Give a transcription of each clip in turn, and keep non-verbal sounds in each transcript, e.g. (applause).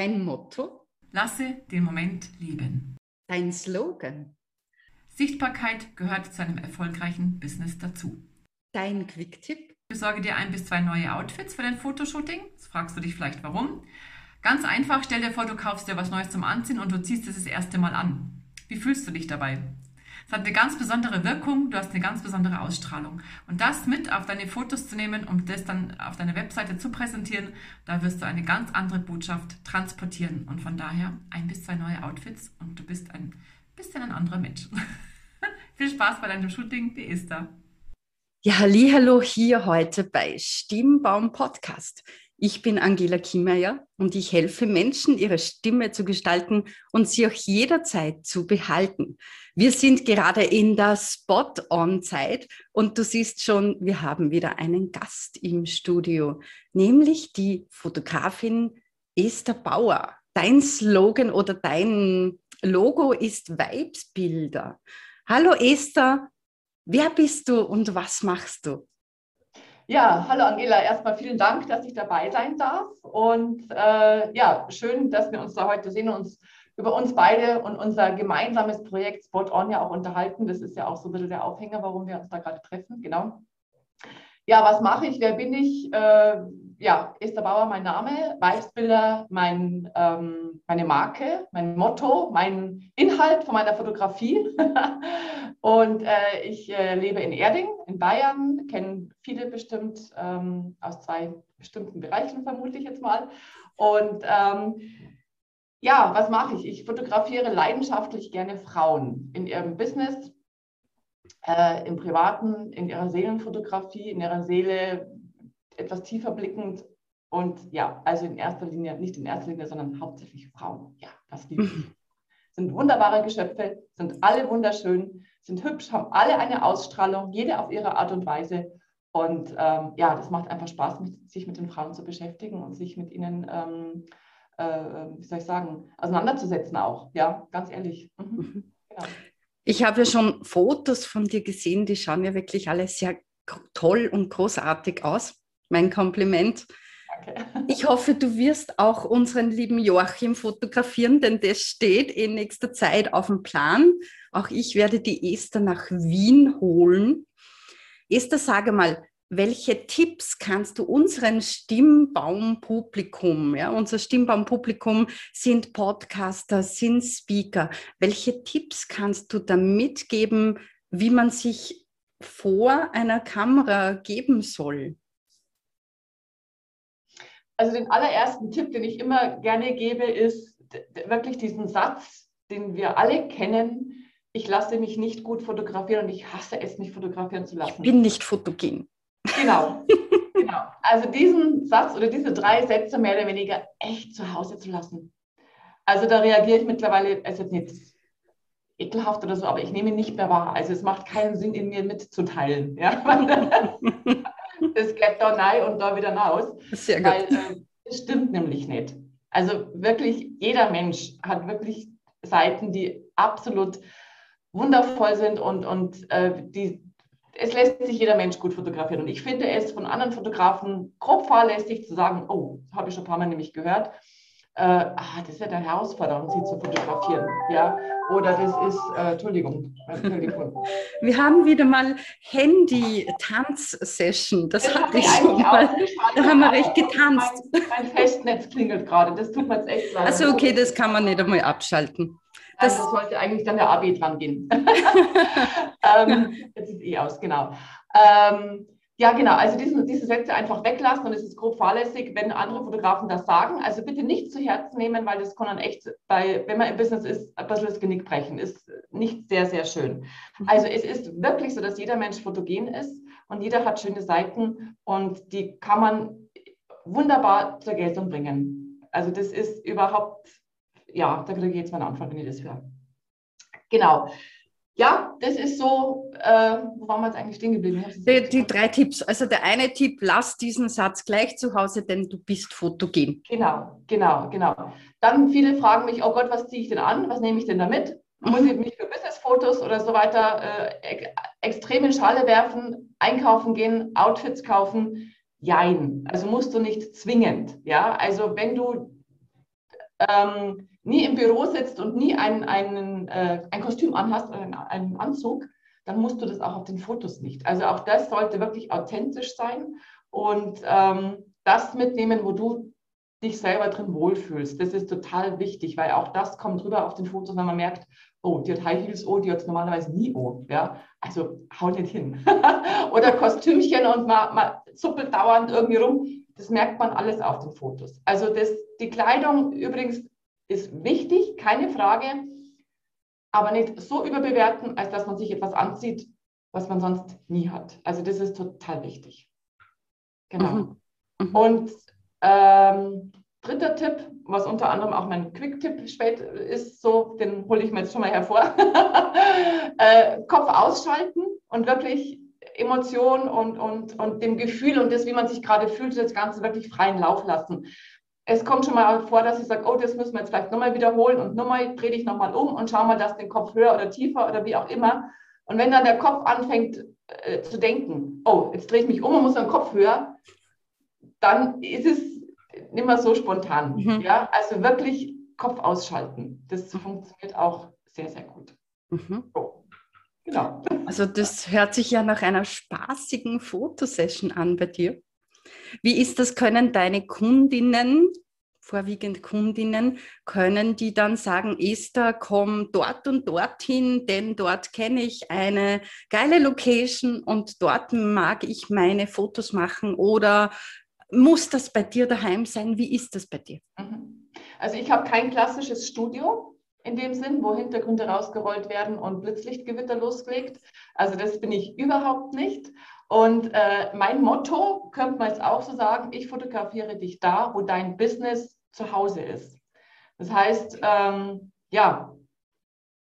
Dein Motto? Lasse den Moment leben. Dein Slogan? Sichtbarkeit gehört zu einem erfolgreichen Business dazu. Dein Quick-Tipp? Besorge dir ein bis zwei neue Outfits für dein Fotoshooting. Jetzt fragst du dich vielleicht warum. Ganz einfach, stell dir vor, du kaufst dir was Neues zum Anziehen und du ziehst es das erste Mal an. Wie fühlst du dich dabei? Es hat eine ganz besondere Wirkung, du hast eine ganz besondere Ausstrahlung. Und das mit auf deine Fotos zu nehmen, um das dann auf deiner Webseite zu präsentieren, da wirst du eine ganz andere Botschaft transportieren. Und von daher ein bis zwei neue Outfits und du bist ein bisschen ein anderer Mensch. (laughs) Viel Spaß bei deinem Shooting, die Esther. Ja, hallo hier heute bei Stimmbaum Podcast. Ich bin Angela Kiemeyer und ich helfe Menschen, ihre Stimme zu gestalten und sie auch jederzeit zu behalten. Wir sind gerade in der Spot-on-Zeit und du siehst schon, wir haben wieder einen Gast im Studio, nämlich die Fotografin Esther Bauer. Dein Slogan oder dein Logo ist Vibesbilder. Hallo Esther, wer bist du und was machst du? Ja, hallo Angela. Erstmal vielen Dank, dass ich dabei sein darf. Und äh, ja, schön, dass wir uns da heute sehen und uns über uns beide und unser gemeinsames Projekt Spot On ja auch unterhalten. Das ist ja auch so ein bisschen der Aufhänger, warum wir uns da gerade treffen. Genau. Ja, was mache ich? Wer bin ich? Äh, ja, Esther Bauer, mein Name, Weißbilder, mein, ähm, meine Marke, mein Motto, mein Inhalt von meiner Fotografie. (laughs) und äh, ich äh, lebe in Erding in Bayern, kenne viele bestimmt ähm, aus zwei bestimmten Bereichen, vermute ich jetzt mal. Und ähm, ja, was mache ich? Ich fotografiere leidenschaftlich gerne Frauen in ihrem Business, äh, im Privaten, in ihrer Seelenfotografie, in ihrer Seele etwas tiefer blickend. Und ja, also in erster Linie, nicht in erster Linie, sondern hauptsächlich Frauen. Ja, das liebe ich. (laughs) Sind wunderbare Geschöpfe, sind alle wunderschön, sind hübsch, haben alle eine Ausstrahlung, jede auf ihre Art und Weise. Und ähm, ja, das macht einfach Spaß, mit, sich mit den Frauen zu beschäftigen und sich mit ihnen, ähm, äh, wie soll ich sagen, auseinanderzusetzen auch. Ja, ganz ehrlich. Mhm. (laughs) Genau. Ich habe ja schon Fotos von dir gesehen, die schauen ja wirklich alle sehr toll und großartig aus mein Kompliment. Danke. Ich hoffe, du wirst auch unseren lieben Joachim fotografieren, denn das steht in nächster Zeit auf dem Plan. Auch ich werde die Esther nach Wien holen. Esther, sage mal, welche Tipps kannst du unseren Stimmbaumpublikum, ja, unser Stimmbaumpublikum sind Podcaster, sind Speaker, welche Tipps kannst du da mitgeben, wie man sich vor einer Kamera geben soll? Also den allerersten Tipp, den ich immer gerne gebe, ist wirklich diesen Satz, den wir alle kennen. Ich lasse mich nicht gut fotografieren und ich hasse es, mich fotografieren zu lassen. Ich bin nicht fotogen. Genau. (laughs) genau. Also diesen Satz oder diese drei Sätze mehr oder weniger echt zu Hause zu lassen. Also da reagiere ich mittlerweile, es ist nicht ekelhaft oder so, aber ich nehme ihn nicht mehr wahr. Also es macht keinen Sinn, in mir mitzuteilen. Ja? (laughs) das geht da rein und da wieder raus. Sehr gut. Weil äh, das stimmt nämlich nicht. Also wirklich, jeder Mensch hat wirklich Seiten, die absolut wundervoll sind und, und äh, die, es lässt sich jeder Mensch gut fotografieren. Und ich finde es von anderen Fotografen grob fahrlässig zu sagen, oh, das habe ich schon ein paar Mal nämlich gehört, äh, ah, das ja eine Herausforderung, sie zu fotografieren. Ja? Oder das ist, äh, Entschuldigung, Entschuldigung. (laughs) Wir haben wieder mal Handy-Tanz-Session. Das, das hatte ich schon mal. Da haben wir recht getanzt. Mein, mein, Festnetz klingelt gerade. Das tut mir jetzt echt leid. Also okay, das kann man nicht einmal abschalten. Das also sollte eigentlich dann der AB dran gehen. (laughs) ähm, jetzt ist eh aus, genau. Ähm, ja, genau. Also diesen, diese Sätze einfach weglassen und es ist grob fahrlässig, wenn andere Fotografen das sagen. Also bitte nicht zu Herzen nehmen, weil das kann dann echt, bei, wenn man im Business ist, ein bisschen das Genick brechen. Ist nicht sehr, sehr schön. Mhm. Also es ist wirklich so, dass jeder Mensch fotogen ist und jeder hat schöne Seiten und die kann man wunderbar zur Geltung bringen. Also das ist überhaupt, ja, da kriege ich jetzt mal einen Anfang, wenn ich das höre. Genau ja, das ist so, äh, wo waren wir jetzt eigentlich stehen geblieben? Die, die, drei Tipps. Also der eine Tipp, lass diesen Satz gleich zu Hause, denn du bist fotogen. Genau, genau, genau. Dann viele fragen mich, oh Gott, was ziehe ich denn an? Was nehme ich denn damit? Muss ich mich für Businessfotos oder so weiter äh, extrem in Schale werfen, einkaufen gehen, Outfits kaufen? Jein. Also musst du nicht zwingend. Ja, also wenn du ähm, nie im Büro sitzt und nie ein, einen, äh, ein Kostüm anhast oder einen, einen Anzug, dann musst du das auch auf den Fotos nicht. Also auch das sollte wirklich authentisch sein und ähm, das mitnehmen, wo du dich selber drin wohlfühlst. Das ist total wichtig, weil auch das kommt rüber auf den Fotos, wenn man merkt, oh, die hat High Heels, oh, die hat normalerweise nie oh. Ja? Also hau nicht hin. (laughs) Oder Kostümchen und man, man zuppelt dauernd irgendwie rum. Das merkt man alles auf den Fotos. Also das, die Kleidung übrigens ist wichtig, keine Frage, aber nicht so überbewerten, als dass man sich etwas anzieht, was man sonst nie hat. Also das ist total wichtig. Genau. Mhm. Mhm. Und ähm, dritter Tipp, was unter anderem auch mein Quick-Tipp ist, so, den hole ich mir jetzt schon mal hervor. (laughs) äh, Kopf ausschalten und wirklich Emotionen und, und, und dem Gefühl und das, wie man sich gerade fühlt, das Ganze wirklich freien Lauf lassen. Es kommt schon mal vor, dass ich sage, oh, das müssen wir jetzt vielleicht nochmal wiederholen und nochmal drehe ich nochmal um und schau mal, dass den Kopf höher oder tiefer oder wie auch immer. Und wenn dann der Kopf anfängt äh, zu denken, oh, jetzt drehe ich mich um und muss den Kopf höher, dann ist es nicht mehr so spontan. Mhm. Ja? Also wirklich Kopf ausschalten. Das funktioniert auch sehr, sehr gut. Mhm. So. Genau. Also das hört sich ja nach einer spaßigen Fotosession an bei dir. Wie ist das? Können deine Kundinnen, vorwiegend Kundinnen, können die dann sagen, Esther, komm dort und dorthin, denn dort kenne ich eine geile Location und dort mag ich meine Fotos machen oder muss das bei dir daheim sein? Wie ist das bei dir? Mhm. Also ich habe kein klassisches Studio in dem Sinn, wo Hintergründe rausgerollt werden und Blitzlichtgewitter losgelegt. Also das bin ich überhaupt nicht. Und äh, mein Motto könnte man jetzt auch so sagen, ich fotografiere dich da, wo dein Business zu Hause ist. Das heißt, ähm, ja,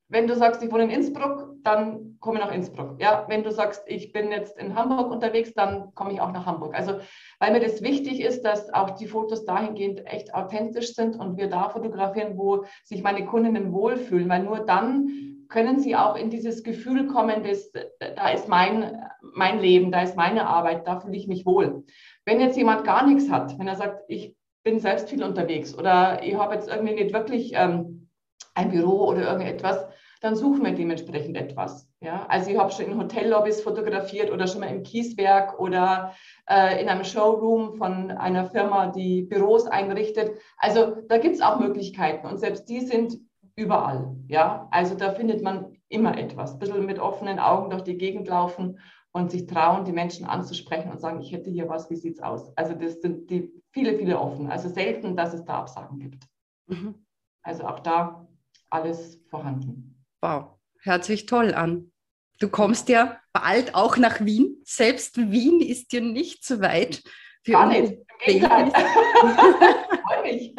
wenn du sagst, ich wohne in Innsbruck, dann komme ich nach Innsbruck. Ja, wenn du sagst, ich bin jetzt in Hamburg unterwegs, dann komme ich auch nach Hamburg. Also, weil mir das wichtig ist, dass auch die Fotos dahingehend echt authentisch sind und wir da fotografieren, wo sich meine Kundinnen wohlfühlen, weil nur dann können sie auch in dieses Gefühl kommen, dass da ist mein, mein Leben, da ist meine Arbeit, da fühle ich mich wohl. Wenn jetzt jemand gar nichts hat, wenn er sagt, ich bin selbst viel unterwegs oder ich habe jetzt irgendwie nicht wirklich ähm, ein Büro oder irgendetwas, dann suchen wir dementsprechend etwas. Ja? Also ich habe schon in Hotellobbys fotografiert oder schon mal im Kieswerk oder äh, in einem Showroom von einer Firma, die Büros einrichtet. Also da gibt es auch Möglichkeiten und selbst die sind überall. Ja? Also da findet man immer etwas. Ein bisschen mit offenen Augen durch die Gegend laufen und sich trauen, die Menschen anzusprechen und sagen, ich hätte hier was, wie sieht es aus? Also das sind die viele, viele offen. Also selten, dass es da Absagen gibt. Mhm. Also auch da alles vorhanden. Wow, hört sich toll an. Du kommst ja bald auch nach Wien. Selbst Wien ist dir nicht so weit. Für Gar nicht. (laughs) Freue mich.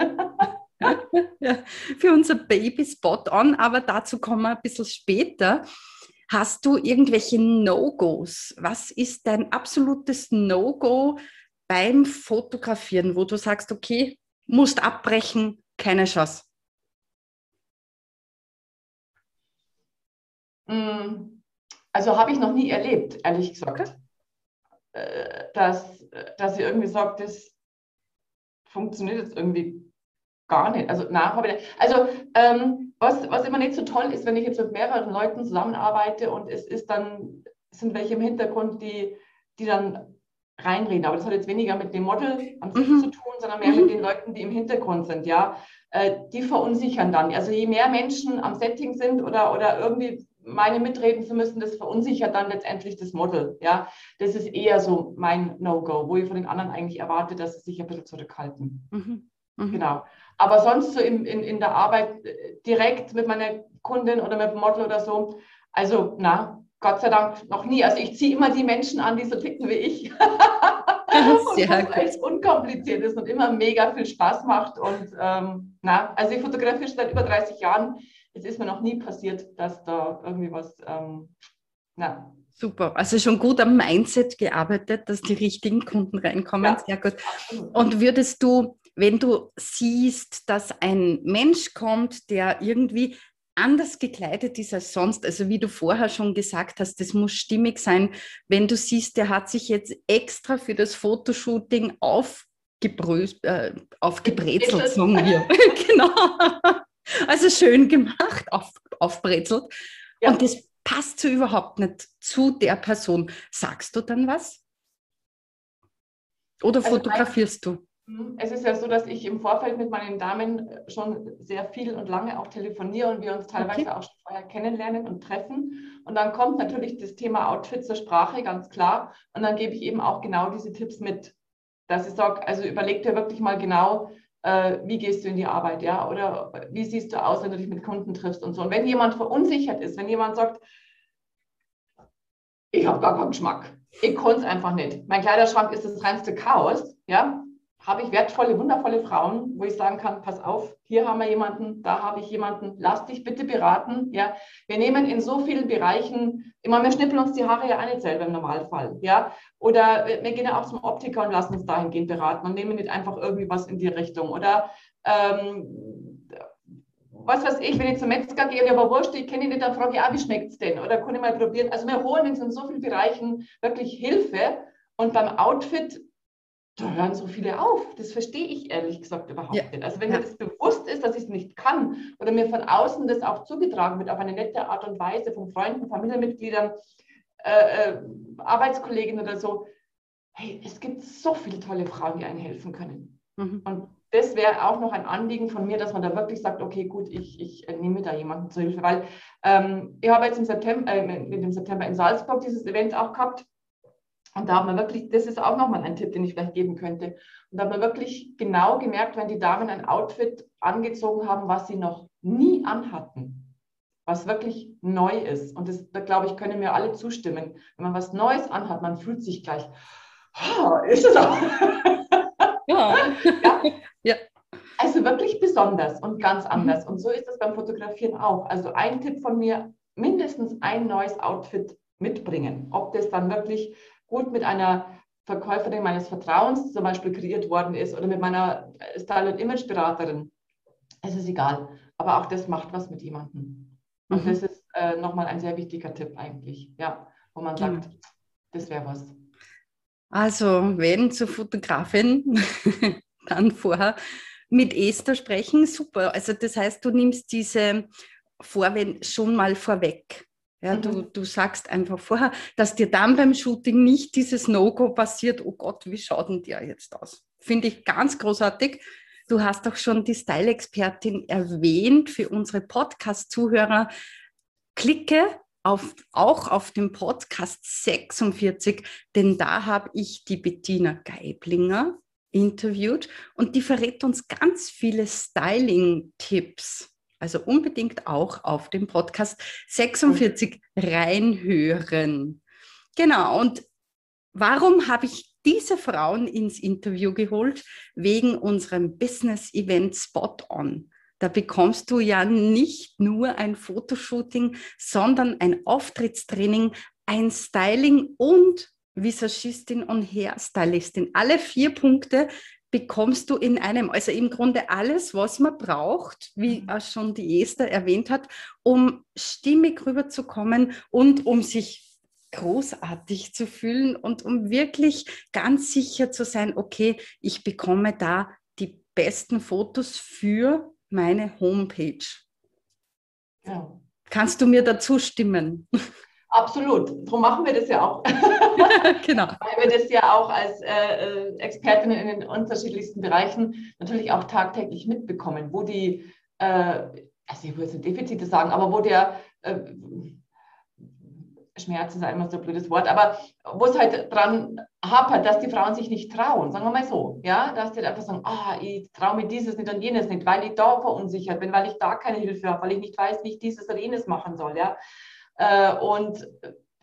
(laughs) ja, für unser Baby Spot on, aber dazu kommen wir ein bisschen später. Hast du irgendwelche No-Gos? Was ist dein absolutes No-Go beim Fotografieren, wo du sagst, okay, musst abbrechen, keine Chance? Also habe ich noch nie erlebt, ehrlich gesagt. Okay. Äh, dass, dass sie irgendwie sagt, das funktioniert jetzt irgendwie gar nicht. Also, na, habe ich, also ähm, was, was immer nicht so toll ist, wenn ich jetzt mit mehreren Leuten zusammenarbeite und es ist dann, sind welche im Hintergrund, die, die dann reinreden. Aber das hat jetzt weniger mit dem Model an sich mhm. zu tun, sondern mehr mhm. mit den Leuten, die im Hintergrund sind, ja. Äh, die verunsichern dann. Also je mehr Menschen am Setting sind oder, oder irgendwie meine mitreden zu müssen, das verunsichert dann letztendlich das Model. Ja, das ist eher so mein No-Go, wo ich von den anderen eigentlich erwarte, dass sie sich ein bisschen zurückhalten. Mhm. Mhm. Genau. Aber sonst so in, in, in der Arbeit äh, direkt mit meiner Kundin oder mit dem Model oder so, also na, Gott sei Dank noch nie. Also ich ziehe immer die Menschen an, die so ticken wie ich. (laughs) Und was echt unkompliziert ist und immer mega viel Spaß macht. Und ähm, na, also ich fotografiere schon seit über 30 Jahren es ist mir noch nie passiert, dass da irgendwie was, ähm, na. Super, also schon gut am Mindset gearbeitet, dass die richtigen Kunden reinkommen. Ja. Sehr gut. Und würdest du, wenn du siehst, dass ein Mensch kommt, der irgendwie anders gekleidet ist als sonst. Also wie du vorher schon gesagt hast, das muss stimmig sein. Wenn du siehst, der hat sich jetzt extra für das Fotoshooting auf gebröst, äh, aufgebrezelt, sagen wir. (laughs) (laughs) genau. Also schön gemacht, auf, aufbrezelt. Ja. Und das passt so überhaupt nicht zu der Person. Sagst du dann was? Oder also fotografierst du? Mhm. Es ist ja so, dass ich im Vorfeld mit meinen Damen schon sehr viel und lange auch telefoniere und wir uns teilweise okay. auch schon vorher kennenlernen und treffen. Und dann kommt natürlich das Thema Outfit zur Sprache, ganz klar. Und dann gebe ich eben auch genau diese Tipps mit, dass ich sage, also überleg dir wirklich mal genau, äh, wie gehst du in die Arbeit, ja? Oder wie siehst du aus, wenn du dich mit Kunden triffst und so. Und wenn jemand verunsichert ist, wenn jemand sagt, ich habe gar keinen Geschmack, ich konnte es einfach nicht. Mein Kleiderschrank ist das reinste Chaos, ja, habe ich wertvolle, wundervolle Frauen, wo ich sagen kann, pass auf, hier haben wir jemanden, da habe ich jemanden, lass dich bitte beraten. Ja, wir nehmen in so vielen Bereichen, immer wir schnippeln uns die Haare ja auch nicht selber im Normalfall. Ja, oder wir gehen ja auch zum Optiker und lassen uns dahingehend beraten und nehmen nicht einfach irgendwie was in die Richtung. Oder ähm, was weiß ich, wenn ich zum Metzger gehe, aber wurscht, ich kenne ihn nicht, dann frage ich, ah, wie schmeckt es denn? Oder kann ich mal probieren? Also wir holen uns in so vielen Bereichen wirklich Hilfe. Und beim Outfit da hören so viele auf. Das verstehe ich ehrlich gesagt überhaupt ja. nicht. Also wenn ja. mir das bewusst ist, dass ich es nicht kann oder mir von außen das auch zugetragen wird auf eine nette Art und Weise von Freunden, Familienmitgliedern, äh, äh, Arbeitskolleginnen oder so, hey, es gibt so viele tolle Frauen, die einem helfen können. Mhm. Und das wäre auch noch ein Anliegen von mir, dass man da wirklich sagt, okay, gut, ich, ich nehme da jemanden zur Hilfe, weil ähm, ich habe jetzt im September, äh, mit dem September in Salzburg dieses Event auch gehabt und da hat man wirklich, das ist auch nochmal ein Tipp, den ich vielleicht geben könnte. Und da hat man wirklich genau gemerkt, wenn die Damen ein Outfit angezogen haben, was sie noch nie anhatten, was wirklich neu ist. Und das, da glaube ich, können mir alle zustimmen. Wenn man was Neues anhat, man fühlt sich gleich, oh, ist es auch. (laughs) Ja. ja. ja. Also wirklich besonders und ganz mhm. anders. Und so ist es beim Fotografieren auch. Also ein Tipp von mir, mindestens ein neues Outfit mitbringen. Ob das dann wirklich gut mit einer Verkäuferin meines Vertrauens zum Beispiel kreiert worden ist oder mit meiner Style- und Imageberaterin. Es ist egal. Aber auch das macht was mit jemandem. Und mhm. das ist äh, nochmal ein sehr wichtiger Tipp eigentlich, ja, wo man sagt, mhm. das wäre was. Also, wenn zur Fotografin, (laughs) dann vorher mit Esther sprechen, super. Also das heißt, du nimmst diese Vorwände schon mal vorweg. Ja, mhm. du, du sagst einfach vorher, dass dir dann beim Shooting nicht dieses No-Go passiert, oh Gott, wie schaut denn der jetzt aus? Finde ich ganz großartig. Du hast auch schon die Style-Expertin erwähnt für unsere Podcast-Zuhörer. Klicke auf, auch auf den Podcast 46, denn da habe ich die Bettina Geiblinger interviewt und die verrät uns ganz viele Styling-Tipps. Also unbedingt auch auf dem Podcast 46 reinhören. Genau, und warum habe ich diese Frauen ins Interview geholt? Wegen unserem Business-Event Spot On. Da bekommst du ja nicht nur ein Fotoshooting, sondern ein Auftrittstraining, ein Styling und Visagistin und Hairstylistin. Alle vier Punkte bekommst du in einem, also im Grunde alles, was man braucht, wie mhm. auch schon die Esther erwähnt hat, um stimmig rüberzukommen und um sich großartig zu fühlen und um wirklich ganz sicher zu sein, okay, ich bekomme da die besten Fotos für meine Homepage. Ja. Kannst du mir dazu stimmen? (laughs) Absolut. Darum machen wir das ja auch. (laughs) genau. (laughs) Weil wir das ja auch als äh, äh, Expertinnen in den unterschiedlichsten Bereichen natürlich auch tagtäglich mitbekommen, wo die, äh, also ich würde jetzt Defizite sagen, aber wo der äh, Schmerz ist einmal so ein blödes Wort, aber wo es halt dran hapert, dass die Frauen sich nicht trauen, sagen wir mal so, ja, dass die einfach sagen, ah, ich traue mir dieses nicht und jenes nicht, weil ich da verunsichert bin, weil ich da keine Hilfe habe, weil ich nicht weiß, wie ich dieses oder jenes machen soll, ja. Äh, und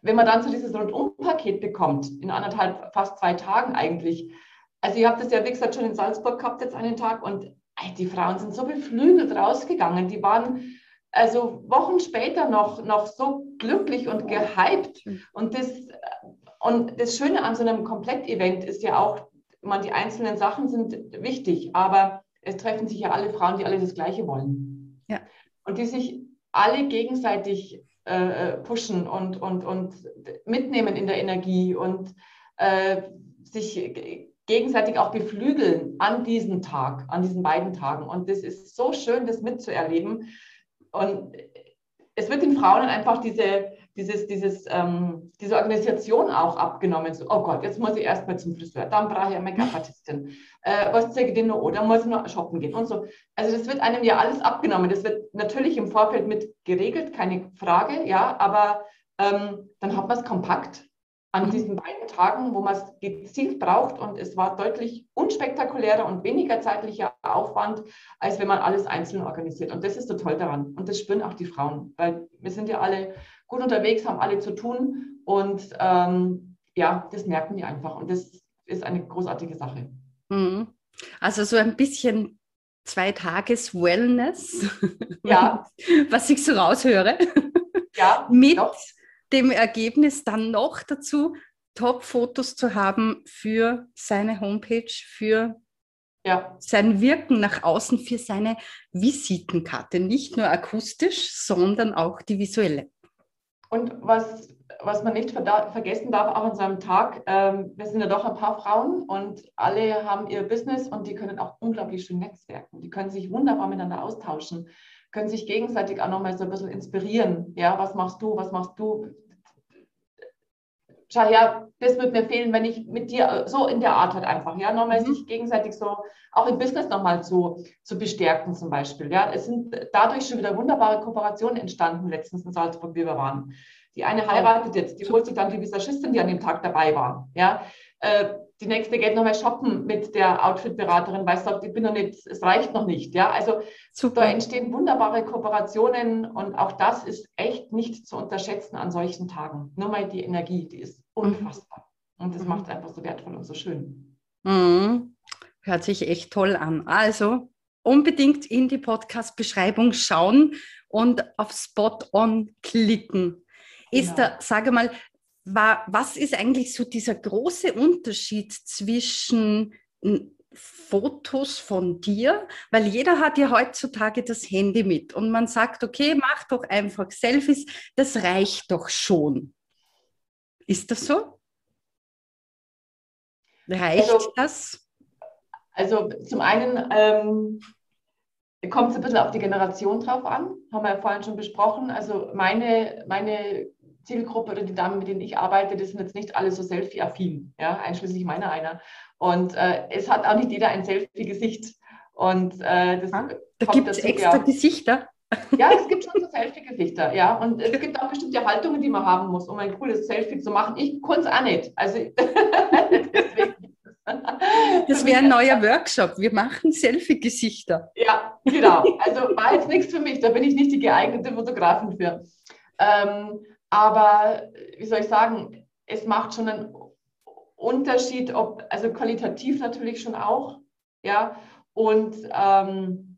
wenn man dann so dieses Rundumpaket bekommt, in anderthalb, fast zwei Tagen eigentlich, also ihr habt das ja, wie gesagt, schon in Salzburg gehabt jetzt einen Tag und die Frauen sind so beflügelt rausgegangen, die waren also Wochen später noch, noch so glücklich und gehypt. Und das, und das Schöne an so einem Komplettevent ist ja auch, man, die einzelnen Sachen sind wichtig, aber es treffen sich ja alle Frauen, die alle das Gleiche wollen. Ja. Und die sich alle gegenseitig äh, pushen und, und, und mitnehmen in der Energie und äh, sich gegenseitig auch beflügeln an diesem Tag, an diesen beiden Tagen. Und das ist so schön, das mitzuerleben. Und es wird den Frauen einfach diese, dieses, dieses, ähm, diese Organisation auch abgenommen. So, oh Gott, jetzt muss ich erstmal zum Friseur, dann brauche ich eine Make-up-Artistin. Äh, was zeige ich denn noch? Oder muss ich noch shoppen gehen und so. Also das wird einem ja alles abgenommen. Das wird natürlich im Vorfeld mit geregelt, keine Frage, ja, aber ähm, dann hat man es kompakt an mhm. diesen beiden Tagen, wo man es gezielt braucht. Und es war deutlich unspektakulärer und weniger zeitlicher Aufwand, als wenn man alles einzeln organisiert. Und das ist so toll daran. Und das spüren auch die Frauen, weil wir sind ja alle gut unterwegs, haben alle zu tun. Und ähm, ja, das merken die einfach. Und das ist eine großartige Sache. Mhm. Also so ein bisschen zwei Tages Wellness, (laughs) ja. was ich so raushöre. Ja, mit doch dem Ergebnis dann noch dazu, Top-Fotos zu haben für seine Homepage, für ja. sein Wirken nach außen, für seine Visitenkarte. Nicht nur akustisch, sondern auch die visuelle. Und was, was man nicht vergessen darf, auch an so einem Tag, ähm, wir sind ja doch ein paar Frauen und alle haben ihr Business und die können auch unglaublich schön netzwerken. Die können sich wunderbar miteinander austauschen können sich gegenseitig auch nochmal so ein bisschen inspirieren. Ja, was machst du, was machst du? Schau her, das wird mir fehlen, wenn ich mit dir so in der Art halt einfach, ja, nochmal mhm. sich gegenseitig so auch im Business nochmal zu, zu bestärken zum Beispiel. Ja, es sind dadurch schon wieder wunderbare Kooperationen entstanden, letztens in Salzburg, wie wir waren. Die eine heiratet jetzt, die holt sich dann die Visagistin, die an dem Tag dabei war. Ja, äh, die nächste geht nochmal shoppen mit der Outfit-Beraterin, weil sie sagt, ich bin noch nicht, es reicht noch nicht. Ja, also Super. da entstehen wunderbare Kooperationen und auch das ist echt nicht zu unterschätzen an solchen Tagen. Nur mal die Energie, die ist mhm. unfassbar. Mhm. Und das mhm. macht es einfach so wertvoll und so schön. Mhm. Hört sich echt toll an. Also unbedingt in die Podcast-Beschreibung schauen und auf Spot On klicken. Ist genau. da, sage mal, war, was ist eigentlich so dieser große Unterschied zwischen Fotos von dir, weil jeder hat ja heutzutage das Handy mit und man sagt, okay, mach doch einfach Selfies, das reicht doch schon. Ist das so? Reicht also, das? Also zum einen ähm, kommt es ein bisschen auf die Generation drauf an, haben wir ja vorhin schon besprochen. Also meine, meine Zielgruppe oder die Damen, mit denen ich arbeite, das sind jetzt nicht alle so selfie-affin, ja, einschließlich meiner einer. Und äh, es hat auch nicht jeder ein Selfie-Gesicht. Und äh, das ah, da gibt es extra ja. Gesichter. Ja, es gibt schon so Selfie-Gesichter, ja. Und es gibt auch bestimmte Haltungen, die man haben muss, um ein cooles Selfie zu machen. Ich konnte es auch nicht. Also (laughs) Das wäre ein neuer Workshop. Wir machen Selfie-Gesichter. Ja, genau. Also war jetzt nichts für mich. Da bin ich nicht die geeignete Fotografin für. Ähm, aber wie soll ich sagen, es macht schon einen Unterschied, ob, also qualitativ natürlich schon auch, ja, und ähm,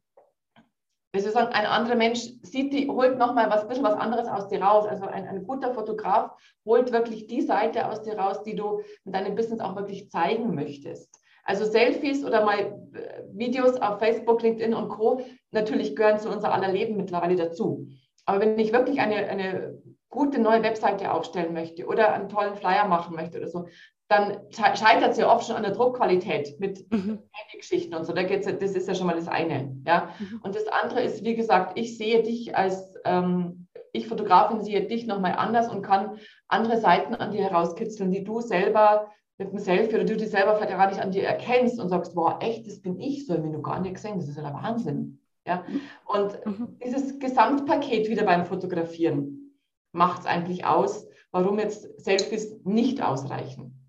wie soll ich sagen, ein anderer Mensch sieht die, holt nochmal was bisschen was anderes aus dir raus. Also ein, ein guter Fotograf holt wirklich die Seite aus dir raus, die du in deinem Business auch wirklich zeigen möchtest. Also Selfies oder mal äh, Videos auf Facebook, LinkedIn und Co. natürlich gehören zu unser aller Leben mittlerweile dazu. Aber wenn ich wirklich eine, eine gute neue Webseite aufstellen möchte oder einen tollen Flyer machen möchte oder so, dann scheitert es ja oft schon an der Druckqualität mit mhm. Geschichten und so. Da geht's, das ist ja schon mal das eine. Ja? Mhm. Und das andere ist, wie gesagt, ich sehe dich als, ähm, ich Fotografin sehe dich nochmal anders und kann andere Seiten an dir herauskitzeln, die du selber mit dem Selfie oder du die selber vielleicht gar nicht an dir erkennst und sagst, boah, echt, das bin ich, so habe ich noch gar nicht gesehen, das ist ja der Wahnsinn. Ja? Mhm. Und mhm. dieses Gesamtpaket wieder beim Fotografieren, macht es eigentlich aus, warum jetzt Selfies nicht ausreichen.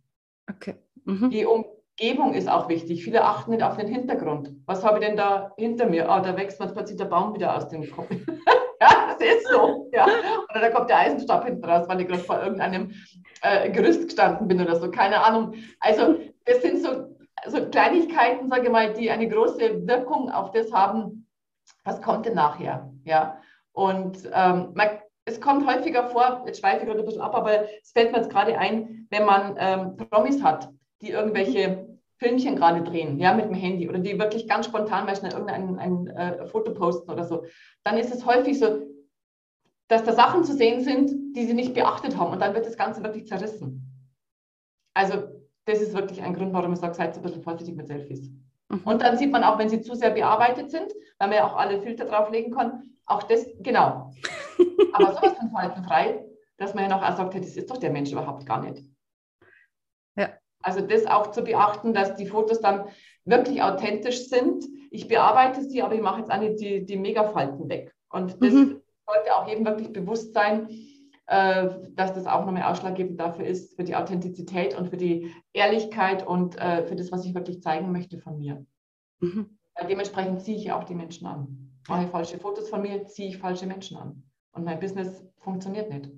Okay. Mhm. Die Umgebung ist auch wichtig. Viele achten nicht auf den Hintergrund. Was habe ich denn da hinter mir? Ah, da wächst man plötzlich der Baum wieder aus dem Kopf. (laughs) ja, das ist so. Ja. Oder da kommt der Eisenstab hinten raus, weil ich gerade vor irgendeinem äh, Gerüst gestanden bin oder so. Keine Ahnung. Also das sind so, so Kleinigkeiten, sage ich mal, die eine große Wirkung auf das haben, was kommt denn nachher. Ja. Und ähm, man es kommt häufiger vor, jetzt schweife ich gerade ein bisschen ab, aber es fällt mir jetzt gerade ein, wenn man ähm, Promis hat, die irgendwelche Filmchen gerade drehen, ja, mit dem Handy oder die wirklich ganz spontan mal schnell irgendein ein, äh, Foto posten oder so, dann ist es häufig so, dass da Sachen zu sehen sind, die sie nicht beachtet haben und dann wird das Ganze wirklich zerrissen. Also das ist wirklich ein Grund, warum ich sage, seid ein bisschen vorsichtig mit Selfies. Mhm. Und dann sieht man auch, wenn sie zu sehr bearbeitet sind, weil man ja auch alle Filter drauflegen kann, auch das, genau. Aber sowas von faltenfrei, dass man ja noch auch sagt, das ist doch der Mensch überhaupt gar nicht. Ja. Also das auch zu beachten, dass die Fotos dann wirklich authentisch sind. Ich bearbeite sie, aber ich mache jetzt auch nicht die, die Megafalten weg. Und das mhm. sollte auch jedem wirklich bewusst sein, äh, dass das auch nochmal ausschlaggebend dafür ist, für die Authentizität und für die Ehrlichkeit und äh, für das, was ich wirklich zeigen möchte von mir. Mhm. Dementsprechend ziehe ich auch die Menschen an. Mache ich falsche Fotos von mir, ziehe ich falsche Menschen an. Und mein Business funktioniert nicht.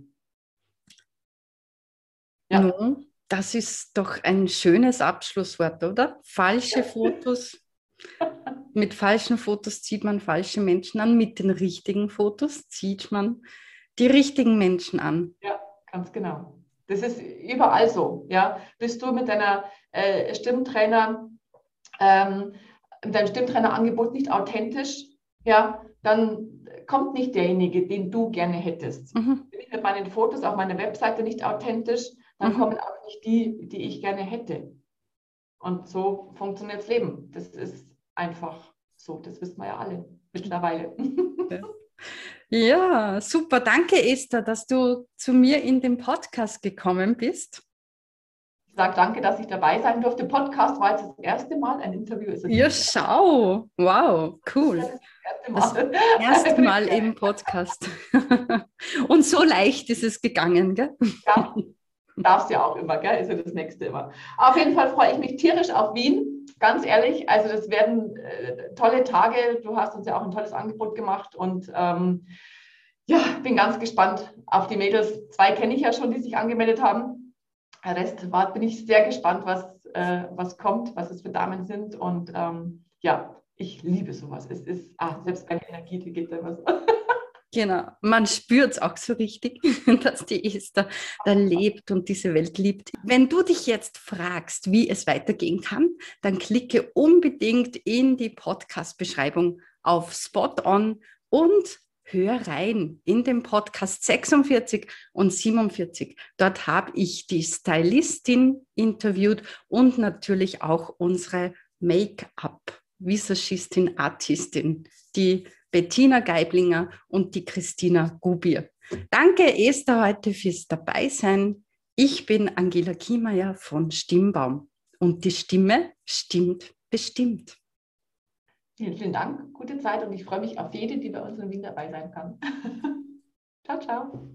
Ja. Das ist doch ein schönes Abschlusswort, oder? Falsche Fotos. (laughs) mit falschen Fotos zieht man falsche Menschen an, mit den richtigen Fotos zieht man die richtigen Menschen an. Ja, ganz genau. Das ist überall so. Ja? Bist du mit deiner äh, Stimmtrainer, ähm, dein Stimmtrainerangebot nicht authentisch, ja, dann kommt nicht derjenige, den du gerne hättest. Mhm. Bin ich mit meinen Fotos auf meiner Webseite nicht authentisch, dann mhm. kommen auch nicht die, die ich gerne hätte. Und so funktioniert das Leben. Das ist einfach so. Das wissen wir ja alle mittlerweile. Ja, super. Danke, Esther, dass du zu mir in den Podcast gekommen bist. Ich sage danke, dass ich dabei sein durfte. Podcast war jetzt das erste Mal, ein Interview ist Ja, schau. Wow, cool. Das erste Mal, das erste (laughs) Mal im Podcast. (laughs) Und so leicht ist es gegangen, gell? Ja, darfst ja auch immer, gell? Ist ja das nächste immer. Auf jeden Fall freue ich mich tierisch auf Wien. Ganz ehrlich, also das werden äh, tolle Tage. Du hast uns ja auch ein tolles Angebot gemacht und ähm, ja, bin ganz gespannt auf die Mädels. Zwei kenne ich ja schon, die sich angemeldet haben. Rest war, bin ich sehr gespannt, was, äh, was kommt, was es für Damen sind. Und ähm, ja, ich liebe sowas. Es ist, ah, selbst meine Energie, die geht da immer so. (laughs) Genau, man spürt es auch so richtig, (laughs) dass die Esther da lebt und diese Welt liebt. Wenn du dich jetzt fragst, wie es weitergehen kann, dann klicke unbedingt in die Podcast-Beschreibung auf Spot On und hör rein in den Podcast 46 und 47. Dort habe ich die Stylistin interviewt und natürlich auch unsere Make-up-Visagistin, Artistin, die Bettina Geiblinger und die Christina Gubier. Danke, Esther, heute fürs Dabeisein. Ich bin Angela Kiemeyer von Stimmbaum und die Stimme stimmt bestimmt. Vielen, vielen Dank, gute Zeit und ich freue mich auf jede, die bei uns in Wien dabei sein kann. (laughs) ciao, ciao.